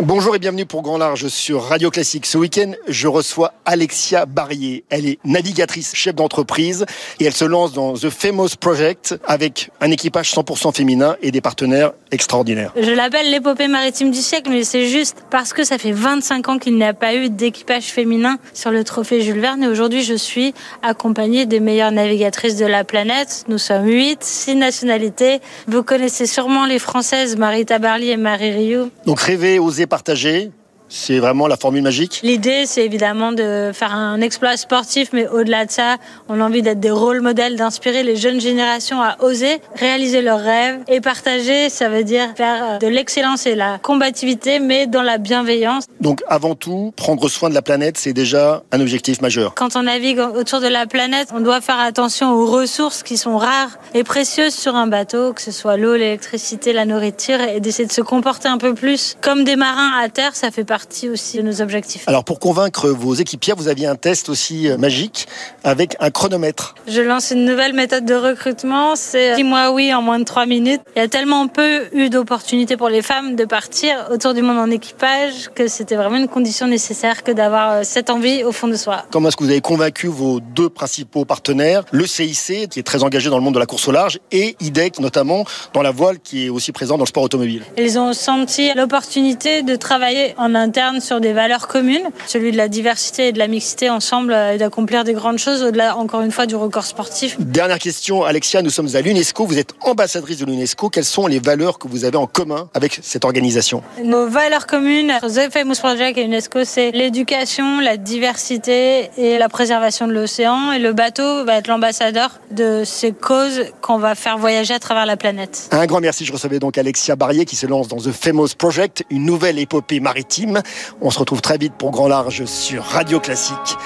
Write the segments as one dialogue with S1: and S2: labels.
S1: Bonjour et bienvenue pour Grand Large sur Radio Classique. Ce week-end, je reçois Alexia Barrier. Elle est navigatrice, chef d'entreprise et elle se lance dans The Famous Project avec un équipage 100% féminin et des partenaires extraordinaires.
S2: Je l'appelle l'épopée maritime du siècle, mais c'est juste parce que ça fait 25 ans qu'il n'y a pas eu d'équipage féminin sur le trophée Jules Verne et aujourd'hui je suis accompagnée des meilleures navigatrices de la planète. Nous sommes 8, 6 nationalités. Vous connaissez sûrement les françaises Marita Barly et Marie Rioux.
S1: Donc rêver, oser partager, c'est vraiment la formule magique
S2: L'idée, c'est évidemment de faire un exploit sportif, mais au-delà de ça, on a envie d'être des rôles modèles, d'inspirer les jeunes générations à oser réaliser leurs rêves. Et partager, ça veut dire faire de l'excellence et la combativité, mais dans la bienveillance.
S1: Donc avant tout, prendre soin de la planète, c'est déjà un objectif majeur.
S2: Quand on navigue autour de la planète, on doit faire attention aux ressources qui sont rares et précieuses sur un bateau, que ce soit l'eau, l'électricité, la nourriture, et d'essayer de se comporter un peu plus comme des marins à terre, ça fait partie partie aussi de nos objectifs.
S1: Alors pour convaincre vos équipiers, vous aviez un test aussi euh, magique avec un chronomètre.
S2: Je lance une nouvelle méthode de recrutement, c'est dis-moi oui en moins de 3 minutes. Il y a tellement peu eu d'opportunités pour les femmes de partir autour du monde en équipage que c'était vraiment une condition nécessaire que d'avoir euh, cette envie au fond de soi.
S1: Comment est-ce que vous avez convaincu vos deux principaux partenaires, le CIC qui est très engagé dans le monde de la course au large et IDEC notamment dans la voile qui est aussi présent dans le sport automobile?
S2: Ils ont senti l'opportunité de travailler en un interne sur des valeurs communes, celui de la diversité et de la mixité ensemble euh, et d'accomplir des grandes choses au-delà, encore une fois, du record sportif.
S1: Dernière question, Alexia, nous sommes à l'UNESCO, vous êtes ambassadrice de l'UNESCO. Quelles sont les valeurs que vous avez en commun avec cette organisation?
S2: Nos valeurs communes, The Famous Project et UNESCO, c'est l'éducation, la diversité et la préservation de l'océan. Et le bateau va être l'ambassadeur de ces causes qu'on va faire voyager à travers la planète.
S1: Un grand merci. Je recevais donc Alexia Barrier qui se lance dans The Famous Project, une nouvelle épopée maritime. On se retrouve très vite pour Grand Large sur Radio Classique.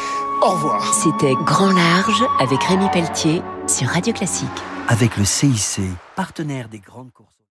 S1: Au revoir.
S3: C'était Grand Large avec Rémi Pelletier sur Radio Classique.
S4: Avec le CIC, partenaire des grandes courses.